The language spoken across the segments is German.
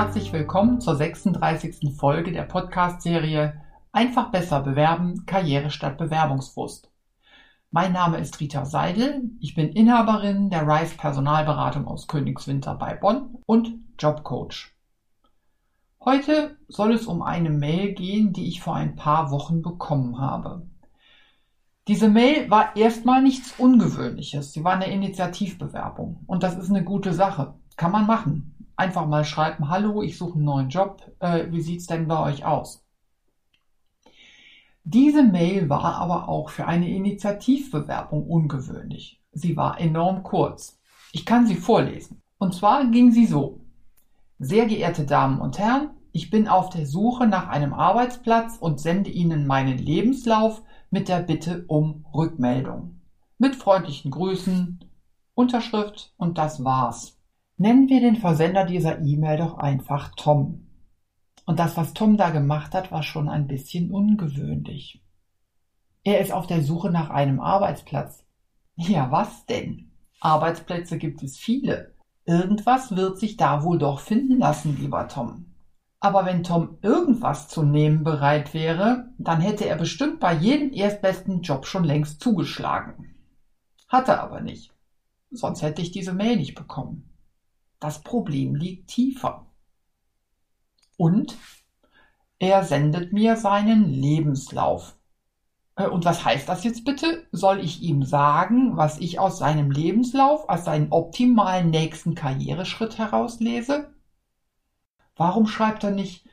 herzlich willkommen zur 36. Folge der Podcast-Serie Einfach besser bewerben, Karriere statt Bewerbungsfrust. Mein Name ist Rita Seidel, ich bin Inhaberin der Rice Personalberatung aus Königswinter bei Bonn und Jobcoach. Heute soll es um eine Mail gehen, die ich vor ein paar Wochen bekommen habe. Diese Mail war erstmal nichts Ungewöhnliches. Sie war eine Initiativbewerbung. Und das ist eine gute Sache. Kann man machen einfach mal schreiben, hallo, ich suche einen neuen Job, äh, wie sieht's denn bei euch aus? Diese Mail war aber auch für eine Initiativbewerbung ungewöhnlich. Sie war enorm kurz. Ich kann sie vorlesen. Und zwar ging sie so. Sehr geehrte Damen und Herren, ich bin auf der Suche nach einem Arbeitsplatz und sende Ihnen meinen Lebenslauf mit der Bitte um Rückmeldung. Mit freundlichen Grüßen, Unterschrift und das war's. Nennen wir den Versender dieser E-Mail doch einfach Tom. Und das, was Tom da gemacht hat, war schon ein bisschen ungewöhnlich. Er ist auf der Suche nach einem Arbeitsplatz. Ja, was denn? Arbeitsplätze gibt es viele. Irgendwas wird sich da wohl doch finden lassen, lieber Tom. Aber wenn Tom irgendwas zu nehmen bereit wäre, dann hätte er bestimmt bei jedem erstbesten Job schon längst zugeschlagen. Hat er aber nicht. Sonst hätte ich diese Mail nicht bekommen. Das Problem liegt tiefer. Und er sendet mir seinen Lebenslauf. Äh, und was heißt das jetzt bitte? Soll ich ihm sagen, was ich aus seinem Lebenslauf als seinen optimalen nächsten Karriereschritt herauslese? Warum schreibt er nicht,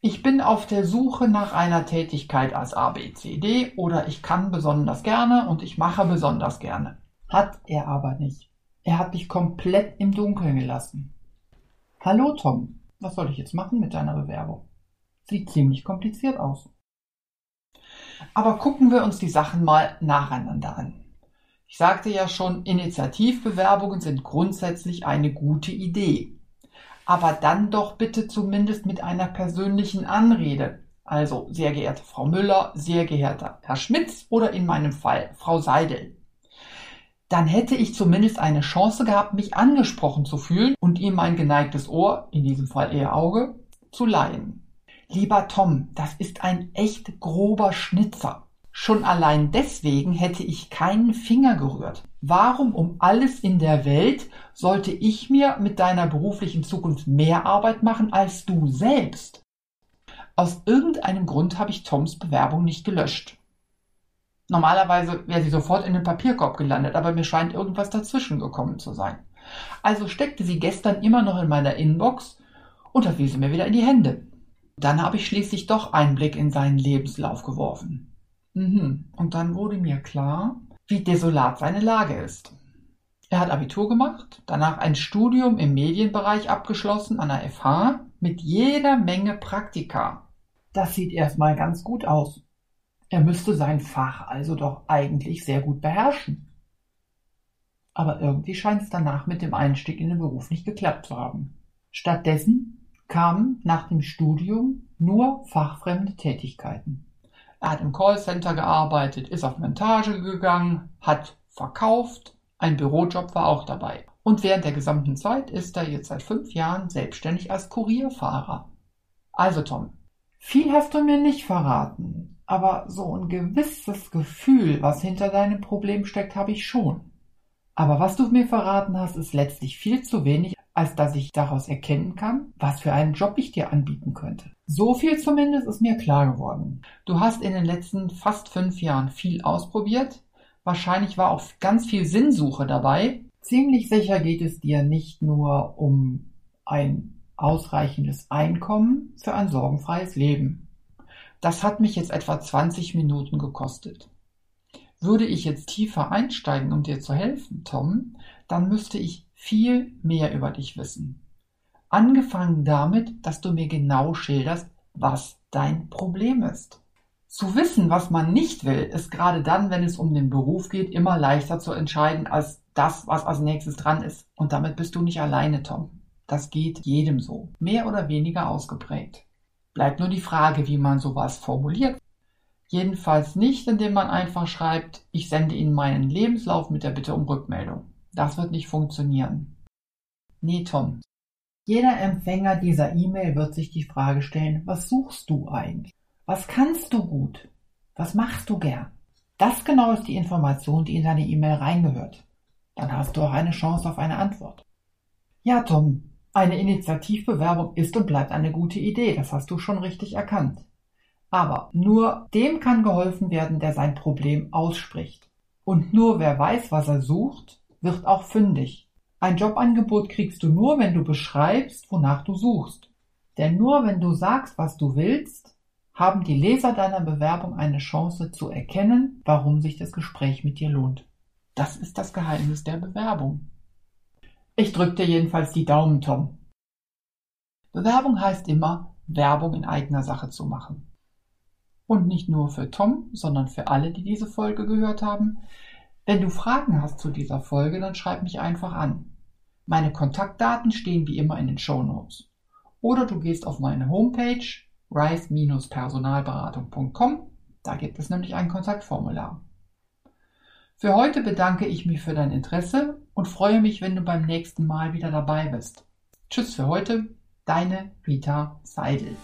ich bin auf der Suche nach einer Tätigkeit als ABCD oder ich kann besonders gerne und ich mache besonders gerne. Hat er aber nicht. Er hat mich komplett im Dunkeln gelassen. Hallo Tom, was soll ich jetzt machen mit deiner Bewerbung? Sieht ziemlich kompliziert aus. Aber gucken wir uns die Sachen mal nacheinander an. Ich sagte ja schon, Initiativbewerbungen sind grundsätzlich eine gute Idee. Aber dann doch bitte zumindest mit einer persönlichen Anrede. Also, sehr geehrte Frau Müller, sehr geehrter Herr Schmitz oder in meinem Fall Frau Seidel dann hätte ich zumindest eine Chance gehabt, mich angesprochen zu fühlen und ihm mein geneigtes Ohr, in diesem Fall eher Auge, zu leihen. Lieber Tom, das ist ein echt grober Schnitzer. Schon allein deswegen hätte ich keinen Finger gerührt. Warum um alles in der Welt sollte ich mir mit deiner beruflichen Zukunft mehr Arbeit machen als du selbst? Aus irgendeinem Grund habe ich Toms Bewerbung nicht gelöscht. Normalerweise wäre sie sofort in den Papierkorb gelandet, aber mir scheint irgendwas dazwischen gekommen zu sein. Also steckte sie gestern immer noch in meiner Inbox und da fiel sie mir wieder in die Hände. Dann habe ich schließlich doch einen Blick in seinen Lebenslauf geworfen. Mhm. Und dann wurde mir klar, wie desolat seine Lage ist. Er hat Abitur gemacht, danach ein Studium im Medienbereich abgeschlossen an der FH mit jeder Menge Praktika. Das sieht erstmal ganz gut aus. Er müsste sein Fach also doch eigentlich sehr gut beherrschen. Aber irgendwie scheint es danach mit dem Einstieg in den Beruf nicht geklappt zu haben. Stattdessen kamen nach dem Studium nur fachfremde Tätigkeiten. Er hat im Callcenter gearbeitet, ist auf Montage gegangen, hat verkauft, ein Bürojob war auch dabei. Und während der gesamten Zeit ist er jetzt seit fünf Jahren selbstständig als Kurierfahrer. Also Tom, viel hast du mir nicht verraten aber so ein gewisses Gefühl, was hinter deinem Problem steckt, habe ich schon. Aber was du mir verraten hast, ist letztlich viel zu wenig, als dass ich daraus erkennen kann, was für einen Job ich dir anbieten könnte. So viel zumindest ist mir klar geworden. Du hast in den letzten fast fünf Jahren viel ausprobiert. Wahrscheinlich war auch ganz viel Sinnsuche dabei. Ziemlich sicher geht es dir nicht nur um ein ausreichendes Einkommen für ein sorgenfreies Leben. Das hat mich jetzt etwa 20 Minuten gekostet. Würde ich jetzt tiefer einsteigen, um dir zu helfen, Tom, dann müsste ich viel mehr über dich wissen. Angefangen damit, dass du mir genau schilderst, was dein Problem ist. Zu wissen, was man nicht will, ist gerade dann, wenn es um den Beruf geht, immer leichter zu entscheiden als das, was als nächstes dran ist. Und damit bist du nicht alleine, Tom. Das geht jedem so, mehr oder weniger ausgeprägt. Bleibt nur die Frage, wie man sowas formuliert. Jedenfalls nicht, indem man einfach schreibt, ich sende Ihnen meinen Lebenslauf mit der Bitte um Rückmeldung. Das wird nicht funktionieren. Nee, Tom. Jeder Empfänger dieser E-Mail wird sich die Frage stellen, was suchst du eigentlich? Was kannst du gut? Was machst du gern? Das genau ist die Information, die in deine E-Mail reingehört. Dann hast du auch eine Chance auf eine Antwort. Ja, Tom, eine Initiativbewerbung ist und bleibt eine gute Idee, das hast du schon richtig erkannt. Aber nur dem kann geholfen werden, der sein Problem ausspricht. Und nur wer weiß, was er sucht, wird auch fündig. Ein Jobangebot kriegst du nur, wenn du beschreibst, wonach du suchst. Denn nur wenn du sagst, was du willst, haben die Leser deiner Bewerbung eine Chance zu erkennen, warum sich das Gespräch mit dir lohnt. Das ist das Geheimnis der Bewerbung. Ich drück dir jedenfalls die Daumen, Tom. Bewerbung heißt immer, Werbung in eigener Sache zu machen. Und nicht nur für Tom, sondern für alle, die diese Folge gehört haben. Wenn du Fragen hast zu dieser Folge, dann schreib mich einfach an. Meine Kontaktdaten stehen wie immer in den Show Notes. Oder du gehst auf meine Homepage rise-personalberatung.com. Da gibt es nämlich ein Kontaktformular. Für heute bedanke ich mich für dein Interesse und freue mich, wenn du beim nächsten Mal wieder dabei bist. Tschüss für heute, deine Rita Seidel.